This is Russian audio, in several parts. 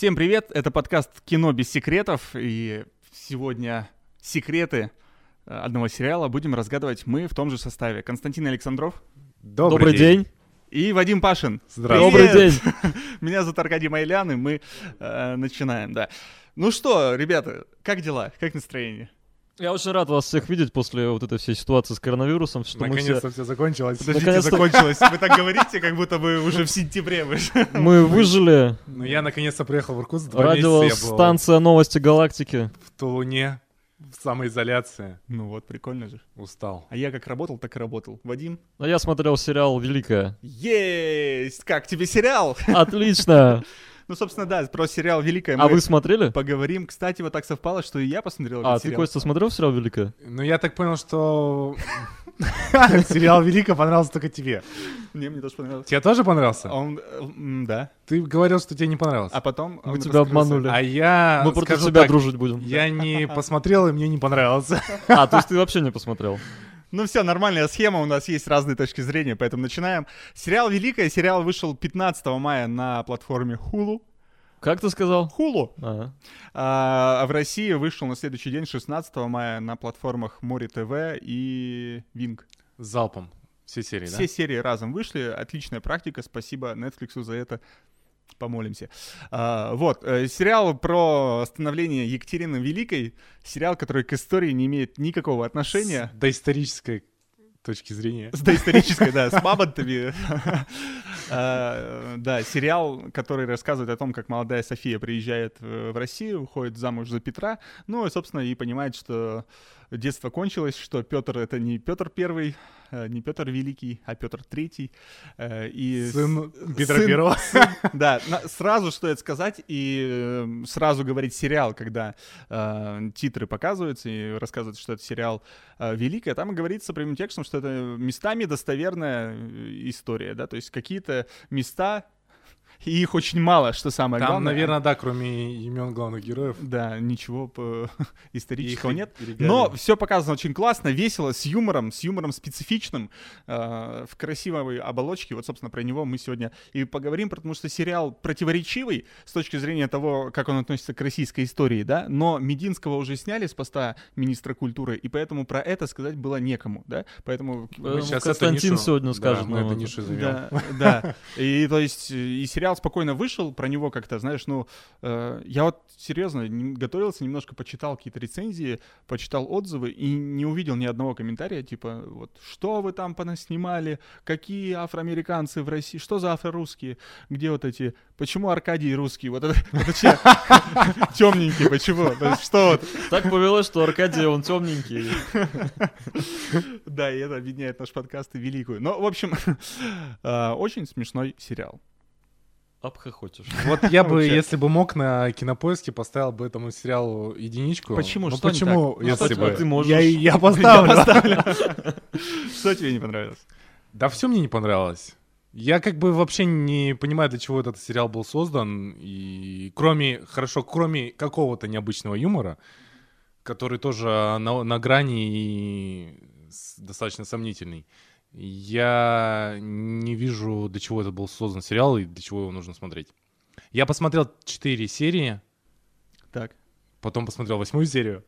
Всем привет, это подкаст «Кино без секретов», и сегодня секреты э, одного сериала будем разгадывать мы в том же составе. Константин Александров Добрый, Добрый день. и Вадим Пашин. Здравствуйте. Добрый день. Меня зовут Аркадий Майлян, и мы э, начинаем, да. Ну что, ребята, как дела? Как настроение? Я очень рад вас всех видеть после вот этой всей ситуации с коронавирусом, что мы все, Наконец-то все закончилось. Подождите, Наконец-то- закончилось. Вы так говорите, как будто бы уже в сентябре вышли. мы выжили. Ну, я наконец-то приехал в Иркутск. Радиостанция «Новости галактики». в Тулуне, в самоизоляции. Ну вот, прикольно же. Устал. А я как работал, так и работал. Вадим? А я смотрел сериал «Великая». Есть! Как тебе сериал? Отлично. Ну, собственно, да, про сериал «Великая» А мы вы смотрели? поговорим. Кстати, вот так совпало, что и я посмотрел А, ты. Костя, смотрел сериал «Великая»? Ну, я так понял, что сериал «Велика» понравился только тебе. Не, мне тоже понравилось. Тебе тоже понравился? Он, э, да. Ты говорил, что тебе не понравился. А потом... Мы тебя обманули. А я Мы против тебя дружить будем. я не посмотрел, и мне не понравился. А, то есть ты вообще не посмотрел? Ну все, нормальная схема, у нас есть разные точки зрения, поэтому начинаем. Сериал «Великая», сериал вышел 15 мая на платформе Hulu. Как ты сказал? Hulu. А, А в России вышел на следующий день, 16 мая, на платформах Море ТВ и Винг. Залпом. Все серии, да? Все серии разом вышли. Отличная практика. Спасибо Netflix за это. Помолимся. А, вот, э, сериал про становление Екатерины Великой. Сериал, который к истории не имеет никакого отношения. С доисторической точки зрения. С доисторической, да, с мамонтами. А, Да, сериал, который рассказывает о том, как молодая София приезжает э, в Россию, уходит замуж за Петра, ну и, собственно, и понимает, что детство кончилось, что Петр это не Петр Первый, э, не Петр Великий, а Петр Третий. э, И Сын Петра сын- Первого. да, на- сразу стоит сказать и э, сразу говорить сериал, когда э, титры показываются и рассказывают, что это сериал э, «Великая», там говорится прямым текстом, что это местами достоверная история, да, то есть какие-то места, и их очень мало, что самое Там, главное. наверное, да, кроме имен главных героев. Да, ничего по- исторического Их нет. регалий. Но все показано очень классно, весело, с юмором, с юмором специфичным, э, в красивой оболочке. Вот, собственно, про него мы сегодня и поговорим, потому что сериал противоречивый с точки зрения того, как он относится к российской истории, да, но Мединского уже сняли с поста министра культуры, и поэтому про это сказать было некому, да, поэтому... Э, щас Константин эту нишу- сегодня да, скажет мы нам эту это. нишу. Да, да. И то есть и сериал спокойно вышел, про него как-то, знаешь, ну, э, я вот серьезно не- готовился, немножко почитал какие-то рецензии, почитал отзывы и не увидел ни одного комментария, типа, вот, что вы там понаснимали, какие афроамериканцы в России, что за афрорусские, где вот эти, почему Аркадий русский, вот это, это че, темненький, почему, что вот, Так повелось, что Аркадий, он темненький. да, и это объединяет наш подкаст и великую. Но, в общем, э, очень смешной сериал. Обхохочешь. Вот я бы, если бы мог, на кинопоиске поставил бы этому сериалу единичку. Почему? Ну Что не почему, так? Ну, если что бы... ты можешь? Я, я поставлю. Что тебе не понравилось? Да все мне не понравилось. Я как бы вообще не понимаю, для чего этот сериал был создан. И кроме, хорошо, кроме какого-то необычного юмора, который тоже на, на грани и достаточно сомнительный, я не вижу, для чего этот был создан сериал и для чего его нужно смотреть. Я посмотрел 4 серии, Так. потом посмотрел восьмую серию,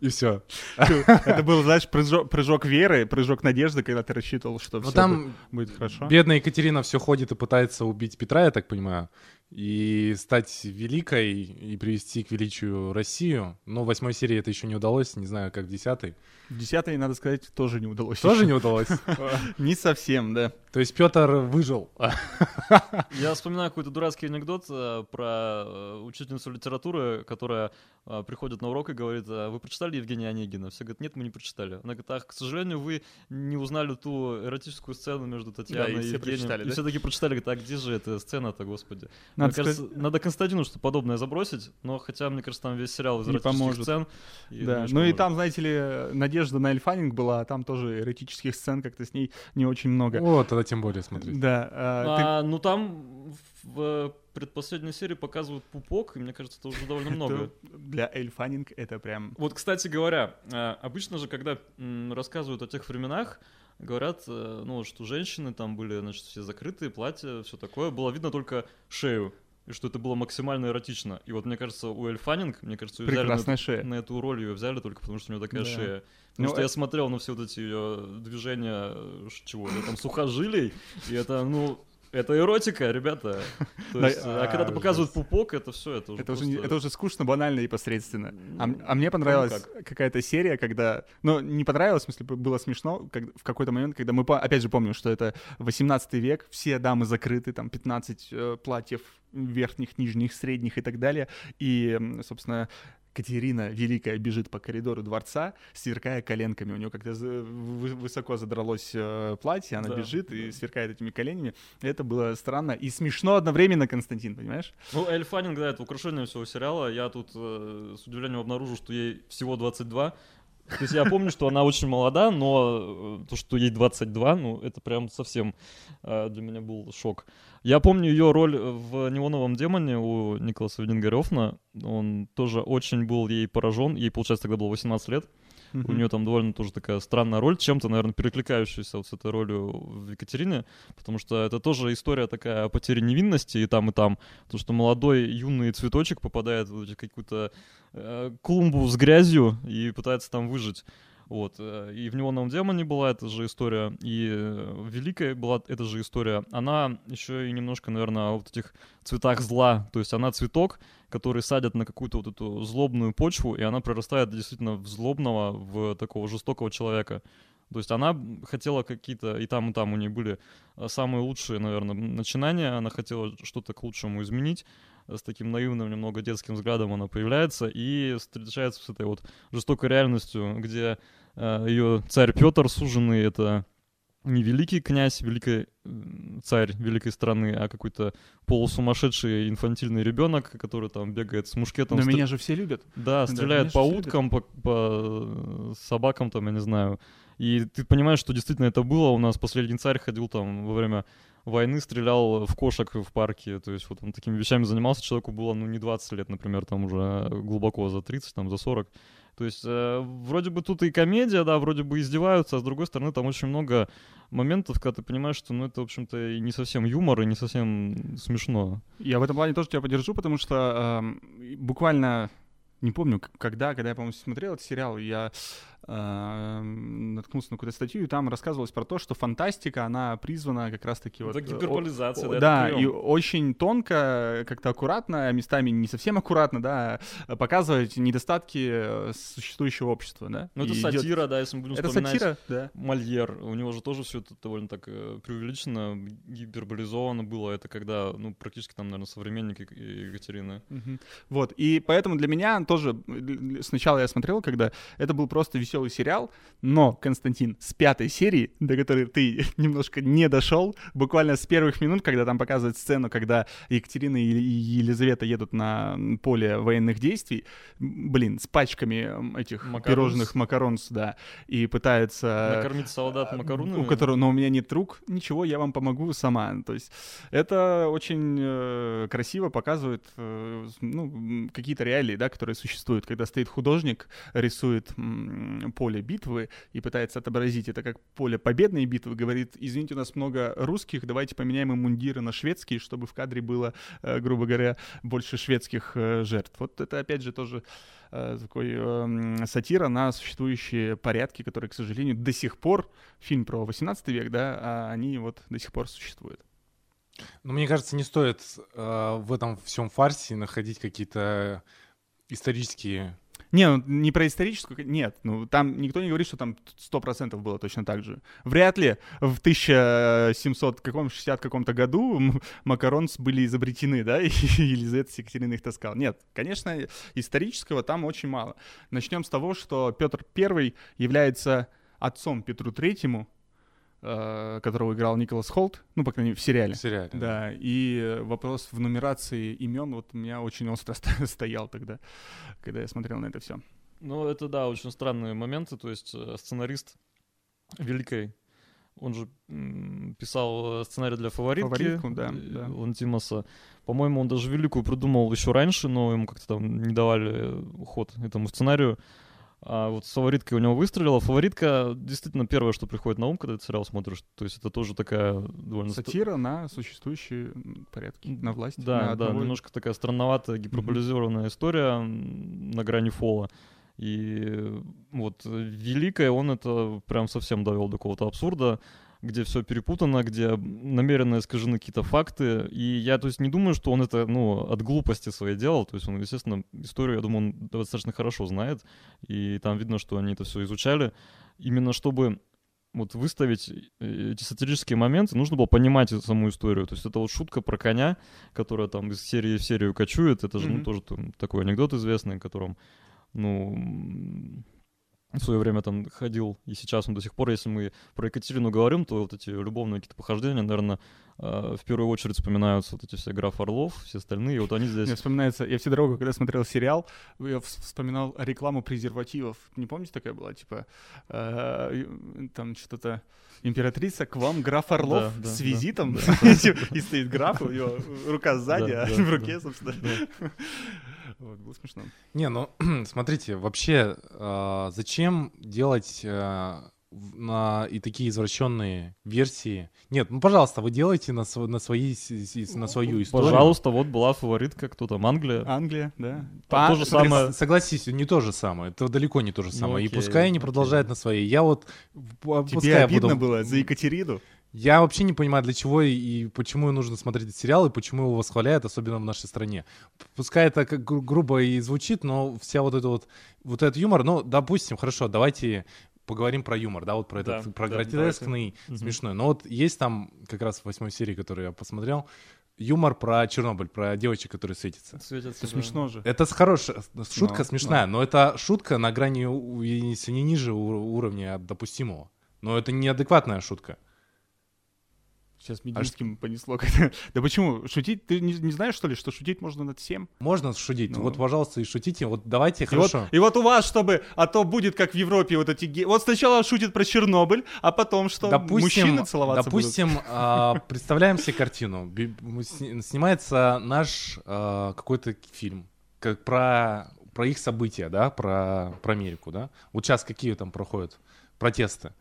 и все. Это был, знаешь, прыжок, прыжок веры, прыжок надежды, когда ты рассчитывал, что Ну все там будет хорошо. Бедная Екатерина все ходит и пытается убить Петра, я так понимаю, и стать великой и привести к величию Россию. Но в восьмой серии это еще не удалось, не знаю, как в десятой. Десятой, надо сказать, тоже не удалось. Тоже еще. не удалось. Не совсем, да. То есть Петр выжил. Я вспоминаю какой-то дурацкий анекдот э, про э, учительницу литературы, которая э, приходит на урок и говорит, «А вы прочитали Евгения Онегина? Все говорят, нет, мы не прочитали. Она говорит, ах, к сожалению, вы не узнали ту эротическую сцену между Татьяной и и все Евгением. прочитали, и да? все таки прочитали, говорят, а где же эта сцена-то, господи? Надо мне кажется, надо Константину что подобное забросить, но хотя, мне кажется, там весь сериал из Не поможет. сцен. и Да, ну и поможет. там, знаете ли, надежда на Эльфанинг была, а там тоже эротических сцен как-то с ней не очень много. Вот, тогда тем более смотреть. Да, а, ты- А, ну там в э, предпоследней серии показывают пупок, и мне кажется, это уже довольно много. для Эльфанинг это прям... Вот, кстати говоря, э, обычно же, когда рассказывают о тех временах, говорят, э, ну, что женщины там были, значит, все закрытые, платья, все такое, было видно только шею. и что это было максимально эротично. И вот мне кажется, у Эль Фаннинг, мне кажется, ее взяли на, Прекрасная шея. на эту роль ее взяли только потому, что у нее такая Да. шея. Потому Ну, что э- я смотрел на все вот эти ее движения, э, чего, там сухожилий, и это, ну, это эротика, ребята. То Да, есть, а а, когда показывают пупок, это все, это уже Это уже, это уже скучно, банально и посредственно. А, Ну, а мне понравилась как. какая-то серия, когда... Ну, не понравилось, в смысле, было смешно, в какой-то момент, когда мы, опять же, помним, что это 18 век, все дамы закрыты, там 15 э, платьев верхних, нижних, средних и так далее. И, собственно, Катерина Великая бежит по коридору дворца, сверкая коленками. У нее как-то высоко задралось э, платье, она Да, бежит и да. сверкает этими коленями. Это было странно и смешно одновременно, Константин, понимаешь? Ну, Эль Фаннинг, да, это украшение всего сериала. Я тут э, с удивлением обнаружил, что ей всего 22. То есть я помню, что она очень молода, но э, то, что ей 22, ну, это прям совсем э, для меня был шок. Я помню ее роль в «Неоновом демоне» у Николаса Виндингарёфна. Он тоже очень был ей поражен. Ей, получается, тогда было 18 лет. У нее там довольно тоже такая странная роль, чем-то, наверное, перекликающаяся вот с этой ролью в Екатерине, потому что это тоже история такая о потере невинности и там, и там. То, что молодой юный цветочек попадает в какую-то э, клумбу с грязью и пытается там выжить. Вот. э, И в «Неоновом демоне» была эта же история, и э, в «Великой» была эта же история. Она еще и немножко, наверное, вот этих цветах зла. То есть она цветок, который садят на какую-то вот эту злобную почву, и она прорастает действительно в злобного, в такого жестокого человека. То есть она хотела какие-то, и там, и там у нее были э, самые лучшие, наверное, начинания, она хотела что-то к лучшему изменить, с таким наивным, немного детским взглядом она появляется и встречается с этой вот жестокой реальностью, где ее царь Петр, суженный, это не великий князь, великий царь великой страны, а какой-то полусумасшедший инфантильный ребенок, который там бегает с мушкетом. Но стр- меня же все любят. да, Да, стреляет по уткам, по, по собакам, там, я не знаю. И ты понимаешь, что действительно это было. У нас последний царь ходил там во время войны, стрелял в кошек в парке. То есть вот он такими вещами занимался. Человеку было, ну, не 20 лет, например, там уже глубоко за 30, там, за 40. То есть э, вроде бы тут и комедия, да, вроде бы издеваются, а с другой стороны там очень много моментов, когда ты понимаешь, что, ну, это, в общем-то, и не совсем юмор, и не совсем смешно. Я в этом плане тоже тебя поддержу, потому что эм, буквально не помню, когда, когда я, по-моему, смотрел этот сериал, я эм, наткнулся на какую-то статью, и там рассказывалось про то, что фантастика, она призвана как раз-таки вот... это э, о- гиперболизация, да, да, и очень тонко, как-то аккуратно, а местами не совсем аккуратно, да, показывать недостатки э, существующего общества, да. Ну, это И сатира, да, если мы будем Это вспоминать сатира, да. Мольер, у него же тоже все это довольно так э, преувеличено, гиперболизовано было. Это когда, ну, практически там, наверное, современник Ек- Екатерины. Мгм. Вот, и поэтому для меня тоже, э, сначала я смотрел, когда это был просто веселый сериал, но, Константин, с пятой серии, до которой ты немножко не дошел, буквально с первых минут, когда там показывают сцену, когда Екатерина и Елизавета едут на поле военных действий, блин, с пачками этих Макаронс. пирожных макаронс, да, и пытаются... Накормить солдат а, макаронами. У которого, но у меня нет рук, ничего, я вам помогу сама. То есть это очень э, красиво показывает э, ну, какие-то реалии, да, которые существуют, когда стоит художник, рисует поле битвы и пытается отобразить это как поле победной битвы, говорит, извините, у нас много русских, давайте поменяем им мундиры на шведские, чтобы в кадре было, э, грубо говоря, больше шведских э, жертв. Вот это, опять же, тоже э, такой эм, сатира на существующие порядки, которые, к сожалению, до сих пор, фильм про 18 век, да, а они вот до сих пор существуют. Ну, мне кажется, не стоит э, в этом всем фарсе находить какие-то исторические... Не, ну, не про историческую, нет, ну там никто не говорит, что там 100% было точно так же. Вряд ли в 1700 каком 60 каком-то году макаронс были изобретены, да, и Елизавета с Екатериной их таскал. Нет, конечно, исторического там очень мало. Начнем с того, что Петр I является отцом Петру Третьему, которого играл Николас Холт, ну, по крайней мере, в сериале. В сериале. Да, и э, вопрос в нумерации имен вот у меня очень остро стоял тогда, когда я смотрел на это все. Ну, это, да, очень странные моменты. То есть э, сценарист Великой, он же писал э, сценарий для «Фаворитки». «Фаворитку», да, э, да. Лантимоса. По-моему, он даже «Великую» придумал еще раньше, но ему как-то там не давали э, ход этому сценарию. А вот с фавориткой у него выстрелила. Фаворитка действительно первое, что приходит на ум, когда ты сериал смотришь. То есть это тоже такая довольно... ст- Сатира на существующие порядки, на власть. на Да, да, одного- немножко такая странноватая, гиперболизированная история м, на грани фола. И вот Великая он это прям совсем довел до какого-то абсурда, где все перепутано, где намеренно искажены какие-то факты. И я, то есть, не думаю, что он это, ну, от глупости своей делал. То есть он, естественно, историю, я думаю, он достаточно хорошо знает. И там видно, что они это все изучали. Именно чтобы вот выставить э, эти сатирические моменты, нужно было понимать эту саму историю. То есть это вот шутка про коня, которая там из серии в серию кочует. Это же, ну, Мгм. тоже там такой анекдот известный, о котором, ну, в свое время там ходил, и сейчас он до сих пор, если мы про Екатерину говорим, то вот эти любовные какие-то похождения, наверное, в первую очередь вспоминаются вот эти все граф Орлов, все остальные, и вот они здесь... Мне вспоминается, я всю дорогу, когда смотрел сериал, я вс- вспоминал рекламу презервативов. Не помните, такая была? Типа, э, там что-то императрица, к вам граф Орлов Да, да, с визитом. да. И стоит граф, у него рука сзади, а в руке, собственно. Вот, было смешно. Не, ну, смотрите, вообще, а, зачем делать на и такие извращенные версии? Нет, ну, пожалуйста, вы делайте на, св- на, свои, на свою историю. Пожалуйста, вот была фаворитка, кто там, Англия. Англия, да. Там то же самое. Согласись, не то же самое. Это далеко не то же Ну, самое. и окей, пускай они окей. продолжают на своей. Я вот... п- Тебе обидно буду- было за Екатерину? Я вообще не понимаю, для чего и, и почему нужно смотреть этот сериал, и почему его восхваляют, особенно в нашей стране. Пускай это как гру- грубо и звучит, но вся вот эта вот, вот этот юмор, ну, допустим, хорошо, давайте поговорим про юмор, да, вот про этот, Да, про да, гротескный, Мгм. смешной. Но вот есть там, как раз в восьмой серии, которую я посмотрел, юмор про Чернобыль, про девочек, которые светятся. Светятся, Это да. смешно же. Это хорошая, шутка Ну, смешная, но это шутка на грани, если не ниже ур- уровня допустимого. Но это неадекватная шутка. Сейчас Мединским понесло. как-то. Да почему? Шутить? Ты не, не знаешь, что ли, что шутить можно над всем? Можно шутить. Ну. Вот, пожалуйста, и шутите. Вот давайте, И хорошо. вот, и вот у вас, чтобы, а то будет как в Европе вот эти ге- Вот сначала шутит про Чернобыль, а потом что? Мужчины целоваться будут. допустим, а, представляем себе картину. Снимается наш а, какой-то фильм как про, про их события, да, про, про Америку, да. Вот сейчас какие там проходят протесты.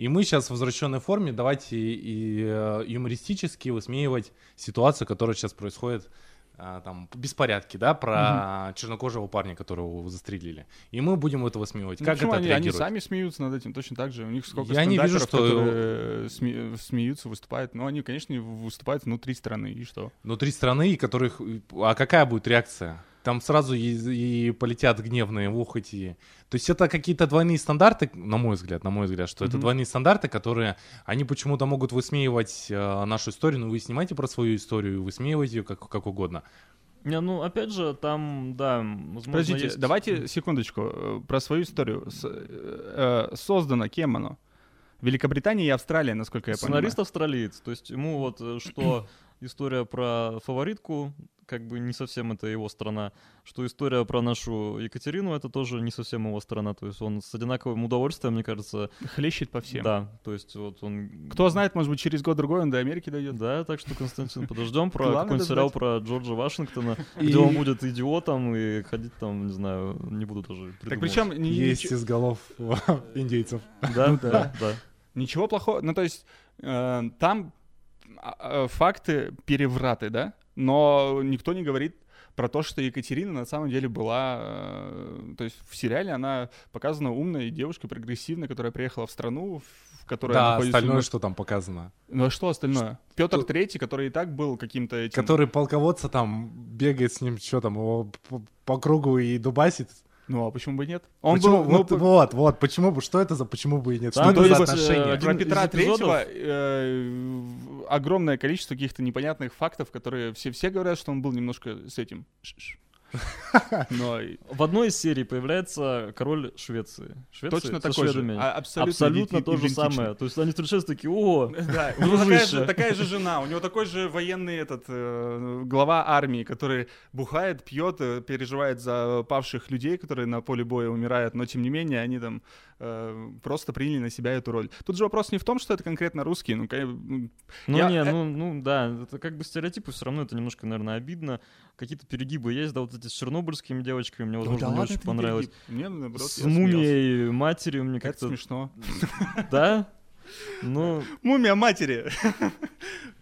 И мы сейчас в возвращенной форме давайте и э, юмористически высмеивать ситуацию, которая сейчас происходит а, там беспорядки, да, про чернокожего парня, которого застрелили. И мы будем это высмеивать. Ну, как это они, они отреагирует? сами смеются над этим точно так же. У них сколько Я не вижу, что- которые сме- смеются, выступают. Но они, конечно, выступают внутри страны. И что? внутри страны, и которых... А какая будет реакция? Там сразу и, и полетят гневные ухоти. То есть это какие-то двойные стандарты, на мой взгляд, на мой взгляд, что это Мгм. двойные стандарты, которые они почему-то могут высмеивать э, нашу историю, но вы снимаете про свою историю, высмеиваете ее как, как угодно. Не, ну, опять же, там, да, возможно, Подождите, есть... давайте секундочку э, про свою историю. С- э, э, создано кем оно? Великобритания и Австралия, насколько я Сценарист понимаю. австралиец. То есть ему вот э, что история про фаворитку, как бы не совсем это его страна, что история про нашу Екатерину, это тоже не совсем его страна. То есть он с одинаковым удовольствием, мне кажется, Хлещет по всем. да. То есть вот он... Кто знает, может быть, через год-другой он до Америки дойдет. Да, так что, Константин, подождем про какой-нибудь сериал про Джорджа Вашингтона, И- где он будет идиотом и ходить там, не знаю, не буду даже Так причем Есть из голов индейцев. Да, Ну да, да. да. ничего плохого. Ну, то есть э, там а, э, факты перевраты, да? Но никто не говорит про то, что Екатерина на самом деле была... э, то есть в сериале она показана умной девушкой, прогрессивной, которая приехала в страну, в которой Да, находится... остальное, что там показано. Ну а что остальное? Петр Что- Третий, который и так был каким-то этим... Который полководца там бегает с ним, что там, его по кругу и дубасит. Ну а почему бы нет? Он Почему- был... ну, вот, по- вот, вот, почему бы, что это за, почему бы и нет? Там что это то за э, отношения? один Про Петра Третьего э, огромное количество каких-то непонятных фактов, которые все, все говорят, что он был немножко с этим. Ш-ш. Но В одной из серий появляется король Швеции. Швеции точно такой же. шведами. а- Абсолютно, Абсолютно то же самое. То есть они встречаются такие, о, Да, у него такая же, такая же жена, у него такой же военный этот э, глава армии, который бухает, пьет, э, переживает за павших людей, которые на поле боя умирают, но тем не менее они там э, просто приняли на себя эту роль. Тут же вопрос не в том, что это конкретно русские, ну, ну, Ну Я- не, э- ну, ну да, это как бы стереотипы, все равно это немножко, наверное, обидно. какие-то перегибы есть, да, вот эти с чернобыльскими девочками мне, Ну возможно, да не очень это не понравилось. перегиб. Мне, наоборот, С мумией матери мне Это как-то... смешно. Да? Ну, Мумия матери.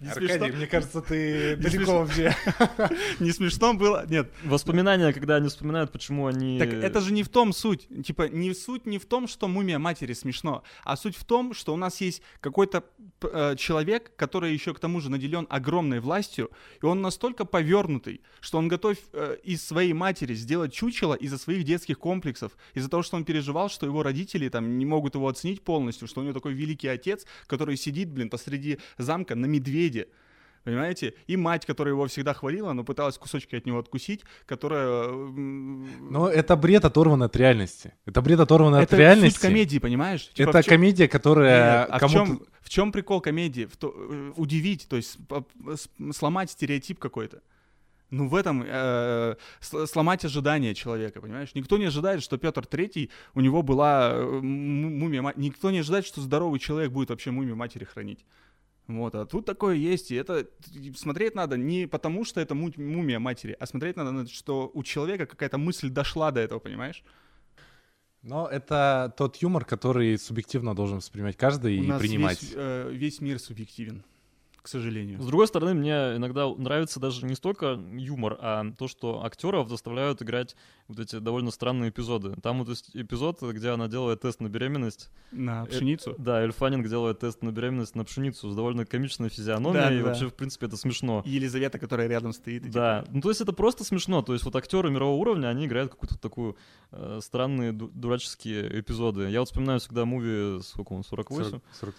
Не Аркадий, смешно? мне кажется, ты Не далеко смешно. вообще. Не смешно было? Нет. воспоминания, когда они вспоминают, почему они... Так это же не в том суть. Типа, не суть не в том, что мумия матери смешно, а суть в том, что у нас есть какой-то э, человек, который еще к тому же наделен огромной властью, и он настолько повернутый, что он готов э, из своей матери сделать чучело из-за своих детских комплексов, из-за того, что он переживал, что его родители там не могут его оценить полностью, что у него такой великий отец, который сидит, блин, посреди замка на медведе. Понимаете? И мать, которая его всегда хвалила, но пыталась кусочки от него откусить, которая... Но это бред оторван от реальности. Это бред оторван от это реальности. суть комедии, понимаешь? Типа, Это в чём- комедия, которая Нет, а в чем, в чем прикол комедии? В то- э, удивить, то есть сломать стереотип какой-то. Ну, в этом э, сломать ожидания человека, понимаешь? Никто не ожидает, что Петр Третий, у него была э, мумия Никто не ожидает, что здоровый человек будет вообще мумию матери хранить. Вот, а тут такое есть, и это смотреть надо не потому, что это му- мумия матери, а смотреть надо, на- что у человека какая-то мысль дошла до этого, понимаешь? Но это тот юмор, который субъективно должен воспринимать каждый У и нас принимать. Весь, э, весь мир субъективен, к сожалению. С другой стороны, мне иногда нравится даже не столько юмор, а то, что актеров заставляют играть вот эти довольно странные эпизоды. Там вот есть эпизод, где она делает тест на беременность. На Э, пшеницу. Да, Эль Фаннинг делает тест на беременность на пшеницу с довольно комичной физиономией, Да, и да. вообще, в принципе, это смешно. И Елизавета, которая рядом стоит. и Да, типа, ну то есть это просто смешно. То есть вот актеры мирового уровня, они играют какую-то такую э, странные ду- дураческие эпизоды. Я вот вспоминаю всегда муви, сколько он, 48? 40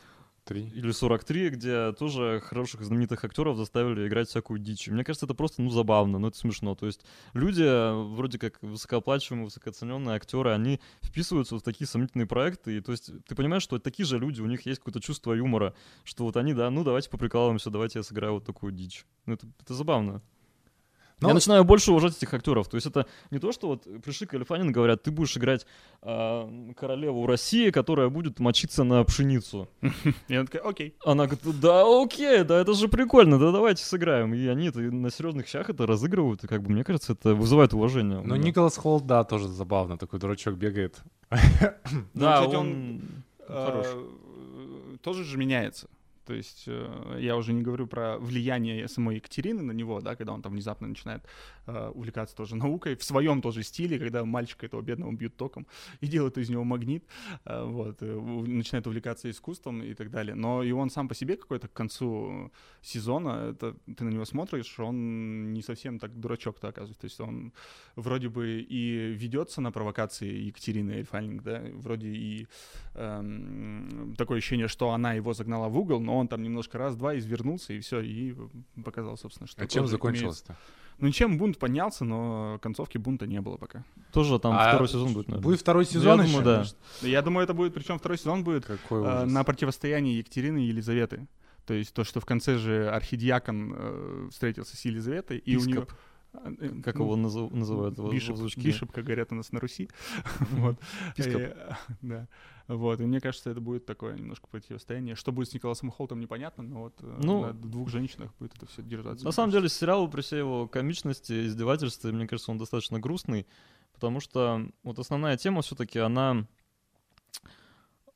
43. или 43, где тоже хороших знаменитых актеров заставили играть всякую дичь. Мне кажется, это просто, ну, забавно, но это смешно. То есть люди, э, вроде как высокооплачиваемые, высокооцененные актеры, они вписываются в такие сомнительные проекты. И то есть ты понимаешь, что такие же люди, у них есть какое-то чувство юмора, что вот они, да, ну, давайте поприкалываемся, давайте я сыграю вот такую дичь. Ну, это, это забавно. Ну, Я начинаю больше уважать этих актеров. То есть это не то, что вот пришли к Эльфанин, говорят, ты будешь играть а, королеву России, которая будет мочиться на пшеницу. И он такой, окей. Она говорит, да окей, да это же прикольно, да давайте сыграем. И они это на серьезных щах это разыгрывают, и как бы, мне кажется, это вызывает уважение. у Ну. Николас Холт, да, тоже забавно. Такой дурачок бегает. Да, Ну, кстати, он, хорош. э, тоже же меняется. То есть э, я уже не говорю про влияние самой Екатерины на него, да, когда он там внезапно начинает увлекаться тоже наукой в своем тоже стиле, когда мальчика этого бедного бьют током и делают из него магнит, э, вот, э, начинает увлекаться искусством и так далее. Но и он сам по себе какой-то к концу сезона, это, ты на него смотришь, он не совсем так дурачок-то оказывается. То есть он вроде бы и ведется на провокации Екатерины Эльфальник, да, вроде и эм, такое ощущение, что она его загнала в угол, но он там немножко раз-два извернулся и все, и показал, собственно, что... А чем закончилось-то? имеется. Ну, ничем бунт поднялся, но концовки бунта не было пока. Тоже там А второй сезон будет, наверное. Будет второй Ну, сезон я еще? думаю, да. Я думаю, это будет, причем второй сезон будет Какой э, на противостоянии Екатерины и Елизаветы. То есть то, что в конце же архидиакон э, встретился с Елизаветой, и у нее... Как его назов- называют Бишоп, озвучке? Бишоп, как говорят у нас на Руси. Вот. Да. Вот. И мне кажется, это будет такое немножко противостояние. Что будет с Николасом Холтом, непонятно, но вот э, Ну, на двух женщинах будет это все держаться. На самом деле, сериал при всей его комичности, издевательстве, мне кажется, он достаточно грустный, потому что вот основная тема все-таки, она...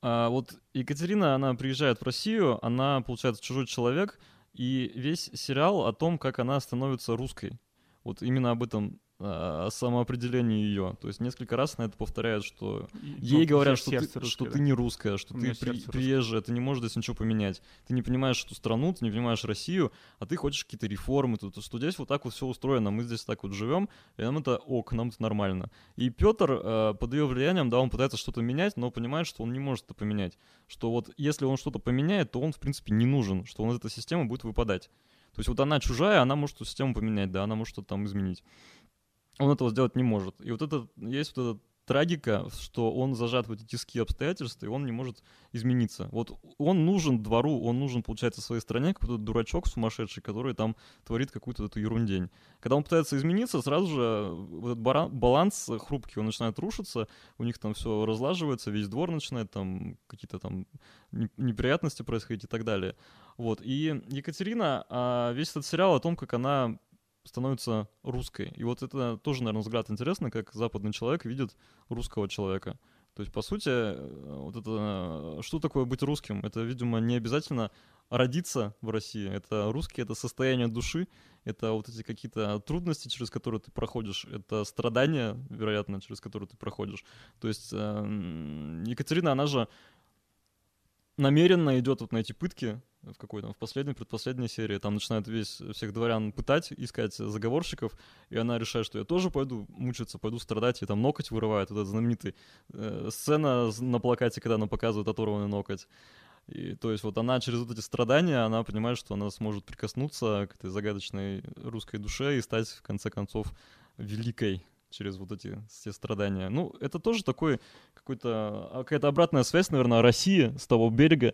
а, вот Екатерина, она приезжает в Россию, она, получается, чужой человек, и весь сериал о том, как она становится русской. Вот именно об этом, а, о самоопределении ее. То есть несколько раз на это повторяют, что И, Ей ну, говорят, что, ты, русское, что да. ты не русская, что ты при- приезжая, ты не можешь здесь ничего поменять. Ты не понимаешь эту страну, ты не понимаешь Россию, а ты хочешь какие-то реформы, тут, что здесь вот так вот все устроено, мы здесь так вот живем, и нам это ок, нам это нормально. И Петр э, под ее влиянием, да, он пытается что-то менять, но понимает, что он не может это поменять. Что вот если он что-то поменяет, то он, в принципе, не нужен, что он из этой системы будет выпадать. То есть вот она чужая, она может эту систему поменять, да, она может что-то там изменить. Он этого сделать не может. И вот это есть вот эта трагика, что он зажат в эти тиски обстоятельств, и он не может измениться. Вот он нужен двору, он нужен, получается, своей стране, какой-то дурачок сумасшедший, который там творит какую-то эту ерундень. Когда он пытается измениться, сразу же вот этот баланс хрупкий, он начинает рушиться, у них там все разлаживается, весь двор начинает там какие-то там не- неприятности происходить и так далее. Вот. И Екатерина, а, весь этот сериал о том, как она становится русской. И вот это тоже, наверное, взгляд интересно, как западный человек видит русского человека. То есть, по сути, э, вот это, что такое быть русским? Это, видимо, не обязательно родиться в России. Это русский, это состояние души, это вот эти какие-то трудности, через которые ты проходишь, это страдания, вероятно, через которые ты проходишь. То есть э, Екатерина, она же намеренно идет вот на эти пытки, в какой там, в последней, предпоследней серии, там начинает весь, всех дворян пытать, искать заговорщиков, и она решает, что я тоже пойду мучиться, пойду страдать, и там ноготь вырывает, вот эта знаменитая э, сцена на плакате, когда она показывает оторванный ноготь. И, то есть вот она через вот эти страдания, она понимает, что она сможет прикоснуться к этой загадочной русской душе и стать, в конце концов, великой через вот эти все страдания. Ну, это тоже такой какой-то, а, какая-то обратная связь, наверное, о России с того берега,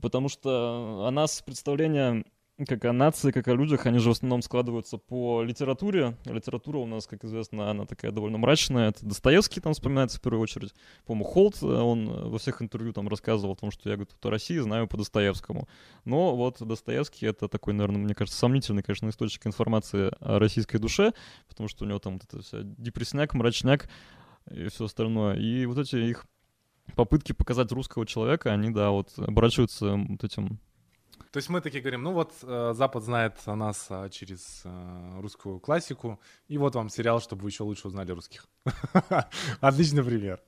потому что она с представления как о нации, как о людях, они же в основном складываются по литературе. Литература у нас, как известно, она такая довольно мрачная. Это Достоевский там вспоминается в первую очередь. По-моему, Холт, э, он во всех интервью там рассказывал о том, что я, говорит, о России знаю по Достоевскому. Но вот Достоевский — это такой, наверное, мне кажется, сомнительный, конечно, источник информации о российской душе, потому что у него там вот это вся депрессняк, мрачняк и все остальное. И вот эти их попытки показать русского человека, они, да, вот оборачиваются вот этим то есть мы такие говорим, ну вот э, Запад знает о нас э, через э, русскую классику, и вот вам сериал, чтобы вы еще лучше узнали русских. Отличный пример.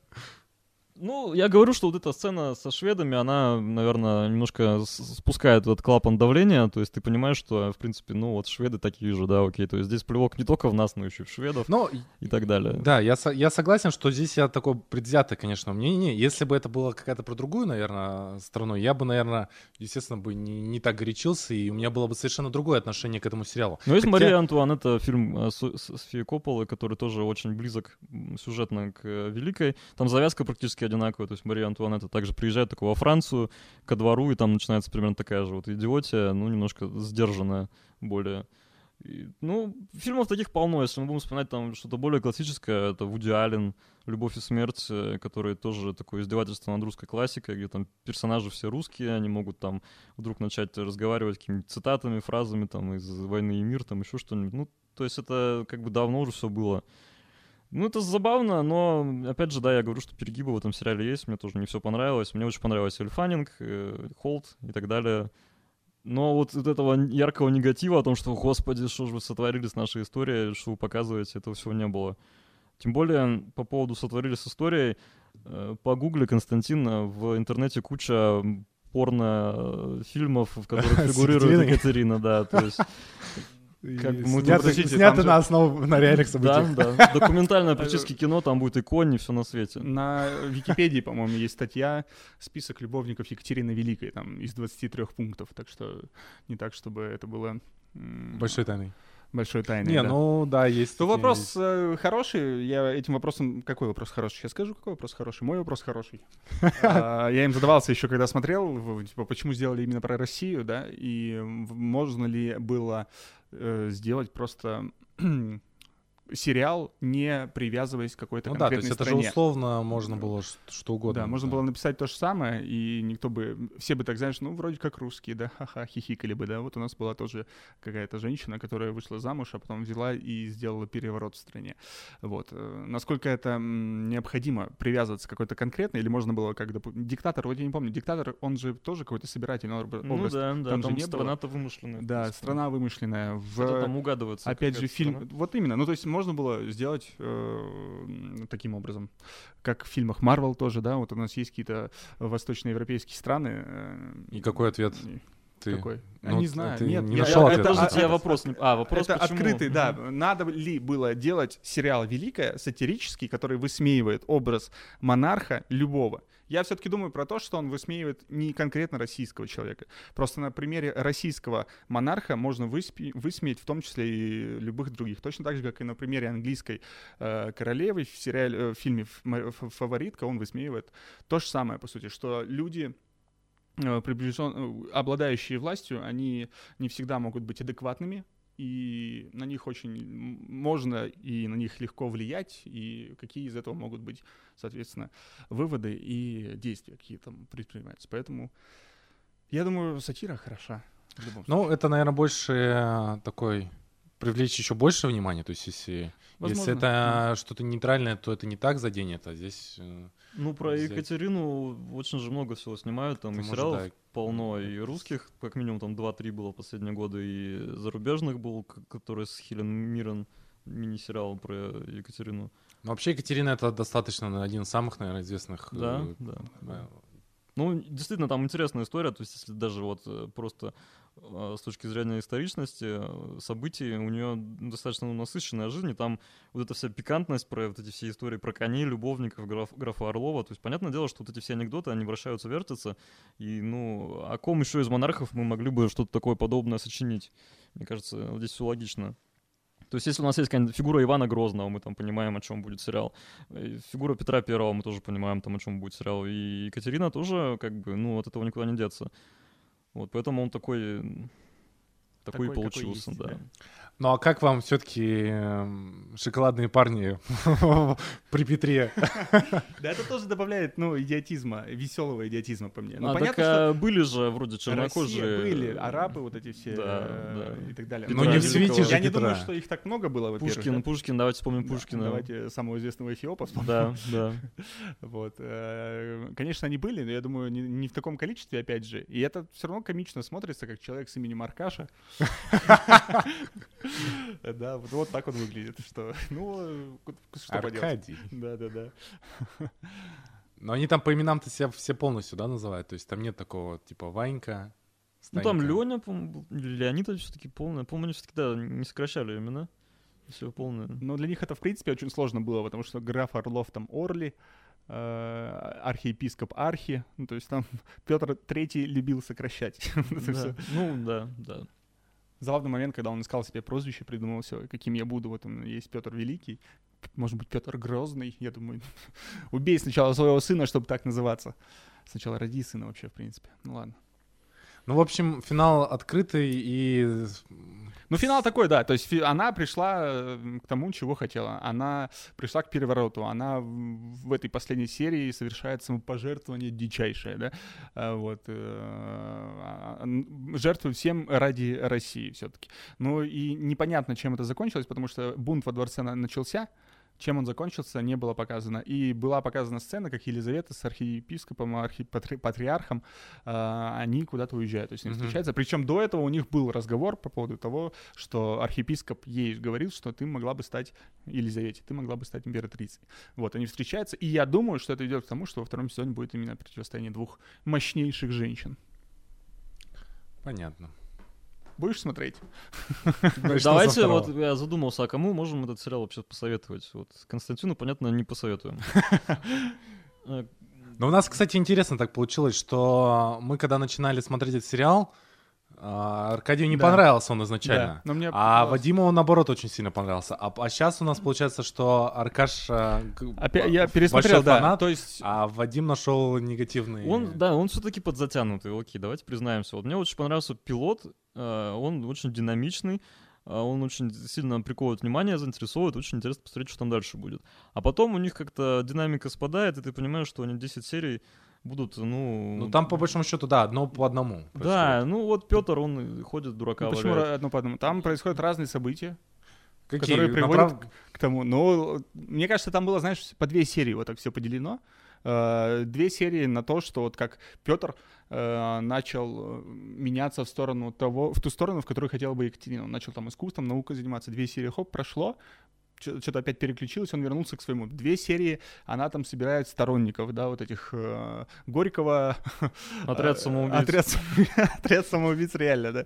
Ну, я говорю, что вот эта сцена со шведами, она, наверное, немножко спускает этот клапан давления, то есть ты понимаешь, что, в принципе, ну вот шведы такие же, да, окей, то есть здесь плевок не только в нас, но еще и в шведов но, и так далее. Да, я, со- я согласен, что здесь я такой предвзятый, конечно, мнение. Если бы это было какая-то про другую, наверное, страну, я бы, наверное, естественно, бы не, не так горячился, и у меня было бы совершенно другое отношение к этому сериалу. Ну, есть Хотя... Мария Антуан, это фильм э, Софии Копполы, который тоже очень близок сюжетно к э, Великой. Там завязка практически одинаковая. То есть Мария Антуанетта также приезжает такого во Францию, ко двору, и там начинается примерно такая же вот идиотия, ну, немножко сдержанная более. И, ну, фильмов таких полно. Если мы будем вспоминать там что-то более классическое, это Вуди Аллен, «Любовь и смерть», э, который тоже такое издевательство над русской классикой, где там персонажи все русские, они могут там вдруг начать разговаривать какими-то цитатами, фразами там из «Войны и мир», там еще что-нибудь. Ну, то есть это как бы давно уже все было. Ну, это забавно, но, опять же, да, я говорю, что перегибы в этом сериале есть, мне тоже не все понравилось. Мне очень понравился Эльфанинг, э, Холт и так далее. Но вот, вот этого яркого негатива о том, что, господи, что же вы сотворили с нашей историей, что вы показываете, этого всего не было. Тем более, по поводу сотворили с историей, э, погугли, Константин, в интернете куча порно-фильмов, в которых фигурирует Екатерина, да, то есть как бы мы снято, тут, снято на основу на реальных событиях. Да, да. Документальное практически кино, там будет и конь, все на свете. На Википедии, по-моему, есть статья «Список любовников Екатерины Великой», там, из 23 пунктов, так что не так, чтобы это было... Большой тайной большой тайной. Не, да. ну да, есть. То вопрос есть. Э, хороший. Я этим вопросом... Какой вопрос хороший? Сейчас скажу, какой вопрос хороший. Мой вопрос хороший. А, я им задавался еще, когда смотрел, типа, почему сделали именно про Россию, да, и можно ли было э, сделать просто сериал, не привязываясь к какой-то ну, конкретной да, то есть стране. это же условно можно было что угодно. Да, можно да. было написать то же самое, и никто бы, все бы так, знаешь, ну, вроде как русские, да, ха-ха, хихикали бы, да. Вот у нас была тоже какая-то женщина, которая вышла замуж, а потом взяла и сделала переворот в стране. Вот. Э, насколько это необходимо привязываться к какой-то конкретной, или можно было как, допустим, диктатор, вот я не помню, диктатор, он же тоже какой-то собирательный образ. Ну да, да, там, там страна-то вымышленная. Да, страна вымышленная. В... Что-то там угадывается. Опять же, фильм, страна. вот именно, ну, то есть можно было сделать э, таким образом. Как в фильмах Марвел тоже, да, вот у нас есть какие-то восточноевропейские страны. Э, и какой ответ? Ты... Какой? Ну, я не знаю. Нет, не я, нашел я, это, это, я вопрос. Не... А, вопрос это почему? открытый, да. Надо ли было делать сериал «Великая» сатирический, который высмеивает образ монарха любого? Я все-таки думаю про то, что он высмеивает не конкретно российского человека. Просто на примере российского монарха можно выспи- высмеять в том числе и любых других. Точно так же, как и на примере английской э, королевы в, сериале, э, в фильме «Фаворитка» он высмеивает то же самое, по сути, что люди э, приближен, э, обладающие властью, они не всегда могут быть адекватными, и на них очень можно и на них легко влиять, и какие из этого могут быть, соответственно, выводы и действия какие там предпринимаются. Поэтому я думаю, сатира хороша. Ну, это, наверное, больше такой привлечь еще больше внимания. То есть, если, если это что-то нейтральное, то это не так заденет, а здесь... э, Ну, про взять. Екатерину очень же много всего снимают, там и может, сериалов да. полно, и русских, как минимум там 2-3 было в последние годы, и зарубежных был, который с Хелен Миррен, мини-сериал про Екатерину. Ну, вообще, Екатерина это достаточно один из самых, наверное, известных. Да, э, да. Ну, действительно, там интересная история, то есть если даже вот э, просто э, с точки зрения историчности э, событий, у нее достаточно ну, насыщенная жизнь, и там вот эта вся пикантность про вот эти все истории про коней, любовников, граф, графа Орлова, то есть понятное дело, что вот эти все анекдоты, они вращаются, вертятся, и, ну, о ком еще из монархов мы могли бы что-то такое подобное сочинить? Мне кажется, здесь все логично. То есть, если у нас есть какая-нибудь фигура Ивана Грозного, мы там понимаем, о чем будет сериал. Э, Фигура Петра Первого, мы тоже понимаем, там, о чем будет сериал. И Екатерина тоже, как бы, ну, от этого никуда не деться. Вот, поэтому он такой, такой, и Такой, получился, да. да. Ну, а как вам все-таки шоколадные парни при Петре? Да, это тоже добавляет, ну, идиотизма, веселого идиотизма по мне. Ну, а понятно, так что а, были же вроде чернокожие. были, арабы вот эти все э, и так далее. Ну, не в свете же Я не думаю, что их так много было, во-первых. Пушкин. Пушкин, давайте вспомним Пушкина. Давайте самого известного Эфиопа вспомним. Да, да. Вот. э, Конечно, они были, но я думаю, не, не в таком количестве, опять же. И это все равно комично смотрится, как человек с именем Аркаша. Да, вот вот так он выглядит. Что, ну, что поделать. Аркадий. Да, да, да. Но они там по именам-то себя все полностью, да, называют? То есть там нет такого, типа, Ванька, Ну там Станька. Леня, по-моему, был, или Леонид все-таки полное. По-моему, они все-таки, да, не сокращали имена. Все полное. Но для них это, в принципе, очень сложно было, потому что граф Орлов там Орли, э, архиепископ Архи, ну, то есть там Петр Третий любил сокращать. Да. Ну, да, да. Забавный момент, когда он искал себе прозвище, придумал все, каким я буду. Вот он есть Петр Великий, может быть, Петр Грозный. Я думаю, убей сначала своего сына, чтобы так называться. Сначала роди сына вообще, в принципе. Ну ладно. Ну, в общем, финал открытый и... Ну, финал такой, да. То есть она пришла э, к тому, чего хотела. Она пришла к перевороту. Она в этой последней серии совершает самопожертвование дичайшее, да. А, Вот. э, а, н- Жертвует всем ради России все-таки. Ну и непонятно, чем это закончилось, потому что бунт во дворце на- начался. Чем он закончился, не было показано. И была показана сцена, как Елизавета с архиепископом, архипатриархом, а, они куда-то уезжают, то есть они Мгм. встречаются. Причем до этого у них был разговор по поводу того, что архиепископ ей говорил, что ты могла бы стать Елизавете, ты могла бы стать императрицей. Вот, они встречаются, и я думаю, что это идет к тому, что во втором сезоне будет именно противостояние двух мощнейших женщин. Понятно. Будешь смотреть? Давайте, вот я задумался, а кому можем этот сериал вообще посоветовать? Вот Константину, понятно, не посоветуем. Э, Но у нас, кстати, интересно так получилось, что мы, когда начинали смотреть этот сериал, а, Аркадию не Да. понравился он изначально. Да, но мне А. Вадиму он, наоборот, очень сильно понравился. А, сейчас у нас получается, что Аркаш... а, г- Опять, я большой пересмотрел, да. фанат, То есть а Вадим нашел негативный... Он, да, он все-таки подзатянутый, окей, давайте признаемся. Вот мне очень понравился пилот, э, он очень динамичный, э, он очень сильно приковывает внимание, заинтересовывает, очень интересно посмотреть, что там дальше будет. А потом у них как-то динамика спадает, и ты понимаешь, что они 10 серий будут, ну... Ну, там, по большому счету, да, одно по одному. Да, ну вот Петр, он ходит дурака ну, почему валяет. одно по одному? Там происходят разные события, Какие? которые приводят Направ- к тому. Ну, мне кажется, там было, знаешь, по две серии вот так все поделено. Э, Две серии на то, что вот как Петр э, начал э, меняться в сторону того, в ту сторону, в которую хотела бы Екатерина. Он начал там искусством, наукой заниматься. Две серии, хоп, прошло, что-то опять переключилось, он вернулся к своему. Две серии, она там собирает сторонников, да, вот этих э, Горького. Отряд самоубийц. Отряд, отряд самоубийц, реально, да.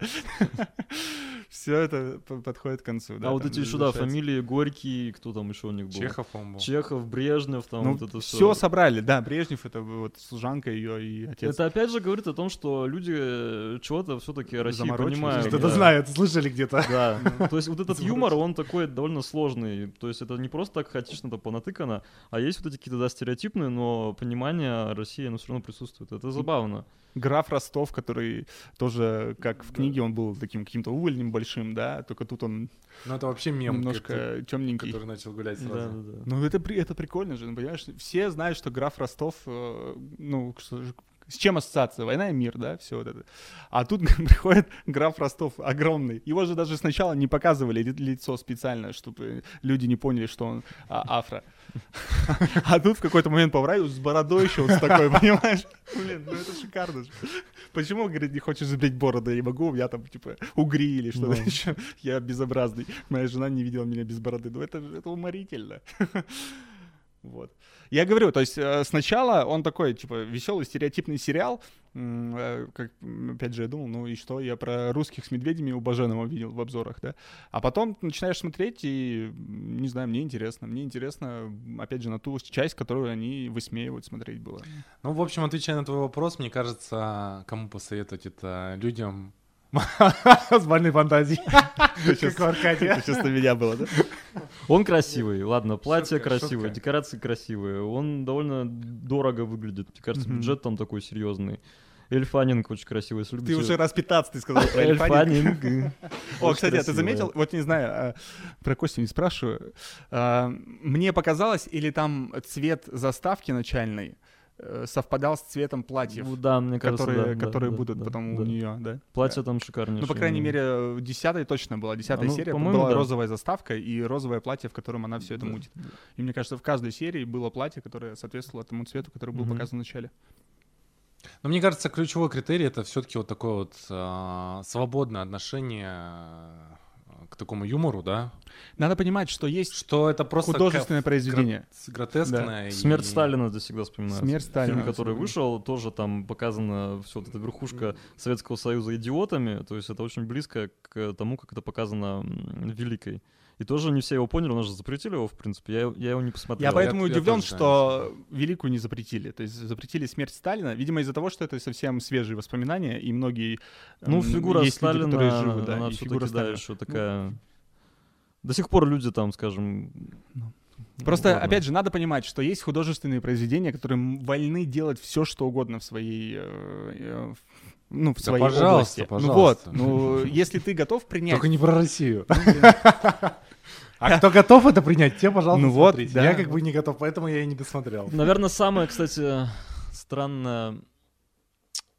Все это подходит к концу. да, а вот эти еще, да, фамилии Горький, кто там еще у них был? Чехов, по-моему. Чехов, Брежнев, там Ну, вот это все все. собрали, да, Брежнев это вот служанка ее и отец. Это опять же говорит о том, что люди э, чего-то все-таки России понимают. Кто-то да. знает, слышали где-то. Да, то есть вот этот юмор, он такой довольно сложный. То есть это не просто так хаотично-то понатыкано, а есть вот эти какие-то, да, стереотипные, но понимание России, оно все равно присутствует. Это забавно. Граф Ростов, который тоже, как в книге, он был таким каким-то увольнем большим, да, только тут он Ну, это вообще мем, немножко темненький. который начал гулять Да, сразу. да, да. Ну, это, это прикольно же, ну, понимаешь? Все знают, что граф Ростов, э, ну, с чем ассоциация? Война и мир, да, все вот это. А тут приходит граф Ростов огромный. Его же даже сначала не показывали лицо специально, чтобы люди не поняли, что он а, афро. А тут в какой-то момент поворачиваю с бородой еще вот с такой, понимаешь? Блин, ну это шикарно же. Почему, говорит, не хочешь сбрить бороду? Я не могу, я там, типа, угри или что-то Ну. еще. Я безобразный. Моя жена не видела меня без бороды. Ну это, это уморительно. Вот. Я говорю, то есть э, сначала он такой, типа, веселый, стереотипный сериал. Э, Как, опять же, я думал, ну и что, я про русских с медведями у Баженова видел в обзорах, да. А потом начинаешь смотреть, и, не знаю, мне интересно. Мне интересно, опять же, на ту часть, которую они высмеивают, смотреть было. Ну, в общем, отвечая на твой вопрос, мне кажется, кому посоветовать это людям с больной фантазией. Сейчас на меня было, да? Он красивый, ладно, платье красивое, декорации красивые, он довольно дорого выглядит, мне кажется, бюджет там такой серьезный. Эльфанинг очень красивый, если Ты уже раз 15 ты сказал про Эльфанинг. О, кстати, а ты заметил, вот не знаю, а, про Костю не спрашиваю, а, мне показалось, или там цвет заставки начальной совпадал с цветом платьев, Ну Да, мне кажется, которые, да, да, которые да, будут да, потом да. у нее, да? Платье там шикарнейшее. Ну, по крайней мере, в десятой точно была. Десятая А, ну, серия по-моему, была да. розовая заставка и розовое платье, в котором она все это Да. мутит. И мне кажется, в каждой серии было платье, которое соответствовало тому цвету, который был Мгм. показан в начале. Но мне кажется, ключевой критерий это все-таки вот такое вот а, свободное отношение к такому юмору, да? Надо понимать, что есть Что это просто художественное произведение. гро- гротескное. и- Смерть Сталина это всегда вспоминается. Смерть Сталина. Фильм, который вышел, тоже там показана все вот эта верхушка Советского Союза идиотами. То есть это очень близко к тому, как это показано Великой. И тоже не все его поняли, у нас же запретили его, в принципе. Я, я его не посмотрел. Я поэтому я удивлен, да, что Великую не запретили. То есть запретили смерть Сталина, видимо, из-за того, что это совсем свежие воспоминания, и многие... Ну, м, фигура есть люди, Сталина, которые живы, да, она и фигура да, Сталина. еще такая... До сих пор люди там, скажем... ну, Просто, ладно. опять же, надо понимать, что есть художественные произведения, которые вольны делать все, что угодно в своей... э, э, в- ну, в Да, своей пожалуйста, области. Ну вот, пожалуйста. ну, если ты готов принять... Только не про Россию. А кто готов это принять, те, пожалуйста, Ну вот, смотрите. да. Я как бы не готов, поэтому я и не досмотрел. Наверное, самая, кстати, странная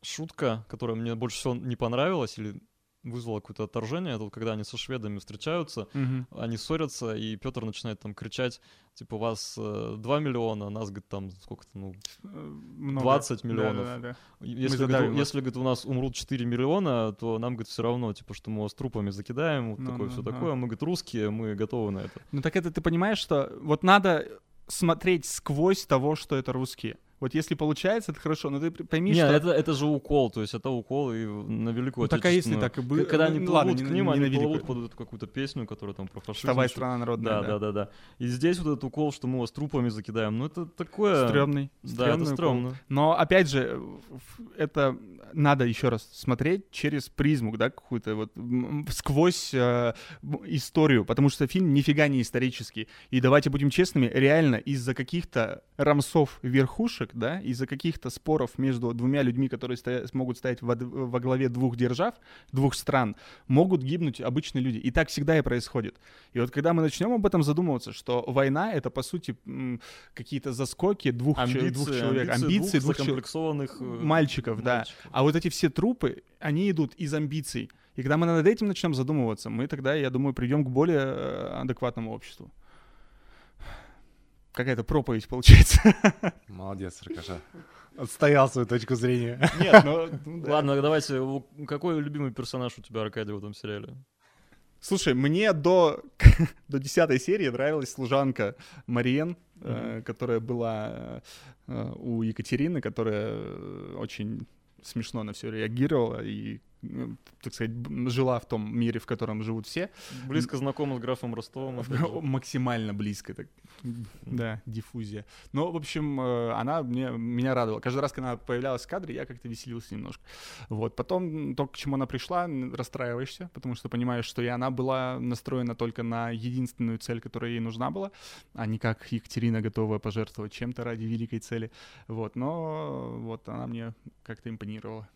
шутка, которая мне больше всего не понравилась или вызвала какое-то отторжение, это вот когда они со шведами встречаются, Мгм. они ссорятся, и Петр начинает там кричать, типа, у вас э, 2 миллиона, а нас, говорит, там сколько-то, ну, много. 20 Да, миллионов. да, да. если, говорит, если, говорит, у нас умрут 4 миллиона, то нам, говорит, все равно, типа, что мы вас трупами закидаем, вот Ну, такое ну, все ага. такое, мы, говорит, русские, мы готовы на это. Ну так это ты понимаешь, что вот надо смотреть сквозь того, что это русские. Вот если получается, это хорошо, но ты пойми, Не, что... это, это же укол, то есть это укол и на Великую Ну, так а если так и бы- К- Когда ну, они ладно, не к ним, не они на Великую. плывут под эту какую-то песню, которая там про фашизм. Вставай, страна народная. Да, да, да, да. И здесь вот этот укол, что мы вас трупами закидаем, ну это такое... Стрёмный. Да, это стрёмный укол. стрёмно. Но опять же, это надо еще раз смотреть через призму, да, какую-то вот сквозь э, историю, потому что фильм нифига не исторический. И давайте будем честными, реально из-за каких-то рамсов верхушек, да, из-за каких-то споров между двумя людьми, которые стоя- смогут стоять во, во главе двух держав, двух стран, могут гибнуть обычные люди. И так всегда и происходит. И вот когда мы начнем об этом задумываться, что война это по сути какие-то заскоки двух, Амбиции, двух человек, амбиции, двух двух человек закомплексованных э, мальчиков, да. мальчиков. А вот эти все трупы, они идут из амбиций. И когда мы над этим начнем задумываться, мы тогда, я думаю, придем к более э, адекватному обществу. Какая-то проповедь получается. Молодец, Рикоша. Отстоял свою точку зрения. Нет, ну... ну. Ладно, давайте, какой любимый персонаж у тебя, Аркадий, в этом сериале? Слушай, мне до, до 10 серии нравилась служанка Мариен, э, которая была э, у Екатерины, которая э, очень смешно на все реагировала и, так сказать, жила в том мире, в котором живут все. Близко знакома с графом Ростовым. Максимально близко, так, да, диффузия. Но, в общем, э, она мне, меня радовала. Каждый раз, когда она появлялась в кадре, я как-то веселился немножко. Вот. Потом, то, к чему она пришла, расстраиваешься, потому что понимаешь, что и она была настроена только на единственную цель, которая ей нужна была, а не как Екатерина готова пожертвовать чем-то ради великой цели. Вот. Но вот она мне как-то импонировала.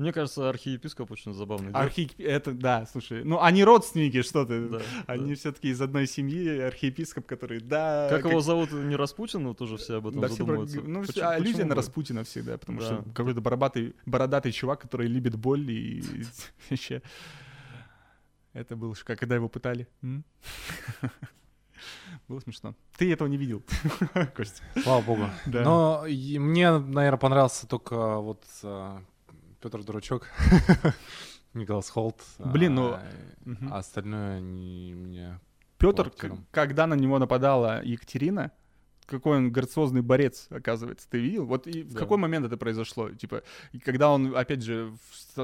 Мне кажется, архиепископ очень забавный. да? Архи... Это, да, слушай, ну они родственники, что ты? Да, Они да. все-таки из одной семьи, архиепископ, который, да... Как его зовут, не Распутин, но тоже все об этом Да, все про- задумываются. Ну, Почему- все- аллюзия почему на бы? Распутина всегда, потому Да. что какой-то бородатый, бородатый чувак, который любит боль и вообще... Это было когда его пытали. Было смешно. Ты этого не видел, Костя. Слава богу. Да. Но мне, наверное, понравился только вот Петр Дурачок, Николас Холт. Блин, ну, а, а остальное не мне... Петр, когда на него нападала Екатерина, какой он грациозный борец, оказывается, ты видел? Вот и в Да. какой момент это произошло? Типа, когда он, опять же,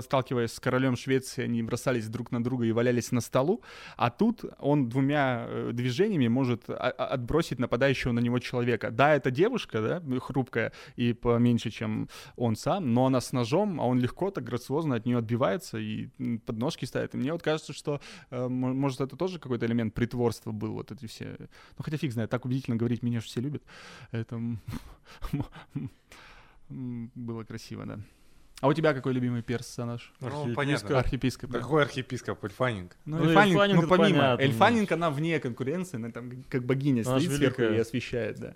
сталкиваясь с королем Швеции, они бросались друг на друга и валялись на столу, а тут он двумя э, движениями может а- а- отбросить нападающего на него человека. Да, это девушка, да, хрупкая и поменьше, чем он сам, но она с ножом, а он легко так грациозно от нее отбивается и подножки ставит. И мне вот кажется, что э, мо- может это тоже какой-то элемент притворства был, вот эти все... Ну хотя фиг знает, так убедительно говорить, меня же все любят. Это м, м, было красиво, да. А у тебя какой любимый персонаж? Ну, Архиепископ. понятно. Архиепископ. да. Какой архиепископ? Эльфанинг? Ну, Ну, Эльфанинг, Эльфанинг ну, это помимо, понятно, Эльфанинг, она вне конкуренции, она там как богиня Она стоит сверху и освещает, да.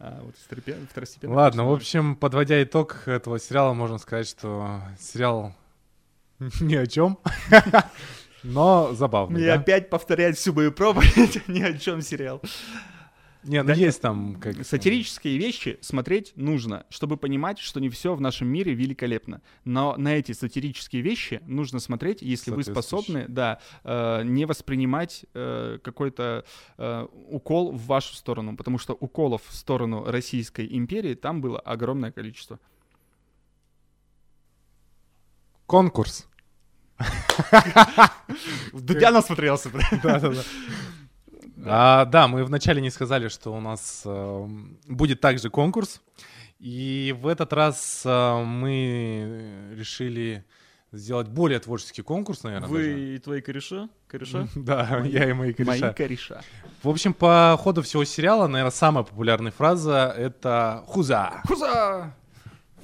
А вот второстепен- второстепенный Ладно, в общем, подводя итог этого сериала, можно сказать, что сериал ни о чем, но забавный. Мне да? опять повторять всю мою проповедь, ни о чем сериал. Не, ну Да, есть там как... Сатирические вещи смотреть нужно, чтобы понимать, что не все в нашем мире великолепно. Но на эти сатирические вещи нужно смотреть, если вы способны, да, э, не воспринимать э, какой-то э, укол в вашу сторону, потому что уколов в сторону Российской империи там было огромное количество. Конкурс. Дудя насмотрелся. Да-да-да. А, да, мы вначале не сказали, что у нас э, будет также конкурс. И в этот раз э, мы решили сделать более творческий конкурс, наверное. Вы и твои кореша? Кореша? Да, я и мои Мои кореша. кореша. В общем, по ходу всего сериала, наверное, самая популярная фраза — это «хуза». Хуза!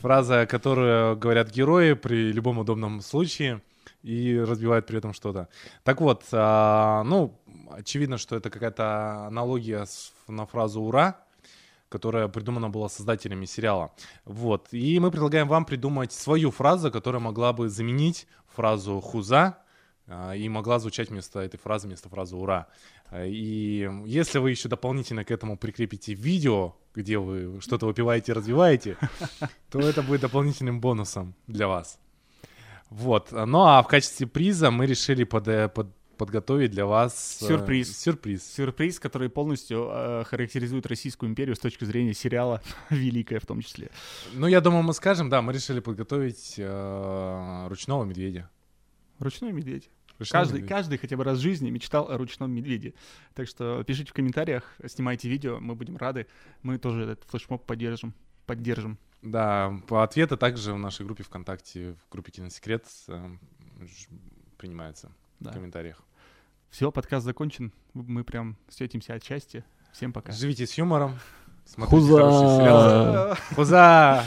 Фраза, которую говорят герои при любом удобном случае и разбивают при этом что-то. Так вот, а, ну, очевидно, что это какая-то аналогия на фразу «ура», которая придумана была создателями сериала. Вот. И мы предлагаем вам придумать свою фразу, которая могла бы заменить фразу «хуза», а, и могла звучать вместо этой фразы, вместо фразы «ура». А, И если вы еще дополнительно к этому прикрепите видео, где вы что-то выпиваете и развиваете, то это будет дополнительным бонусом для вас. Вот. Ну а в качестве приза мы решили под- э, под- подготовить для вас... э, Сюрприз. Сюрприз. Сюрприз, который полностью э, характеризует Российскую империю с точки зрения сериала «Великая» в том числе. Ну, я думаю, мы скажем, да, мы решили подготовить э, ручного медведя. Ручной медведь. Каждый, каждый хотя бы раз в жизни мечтал о ручном медведе. Так что пишите в комментариях, снимайте видео, мы будем рады. Мы тоже этот флешмоб поддержим. Поддержим. Да, по ответы также в нашей группе ВКонтакте, в группе Киносекрет э, ж- принимаются в Да. комментариях. Все, подкаст закончен. Мы прям светимся от счастья. Всем пока. Живите с юмором. Смотрите Хуза! хорошие сериалы. Хуза!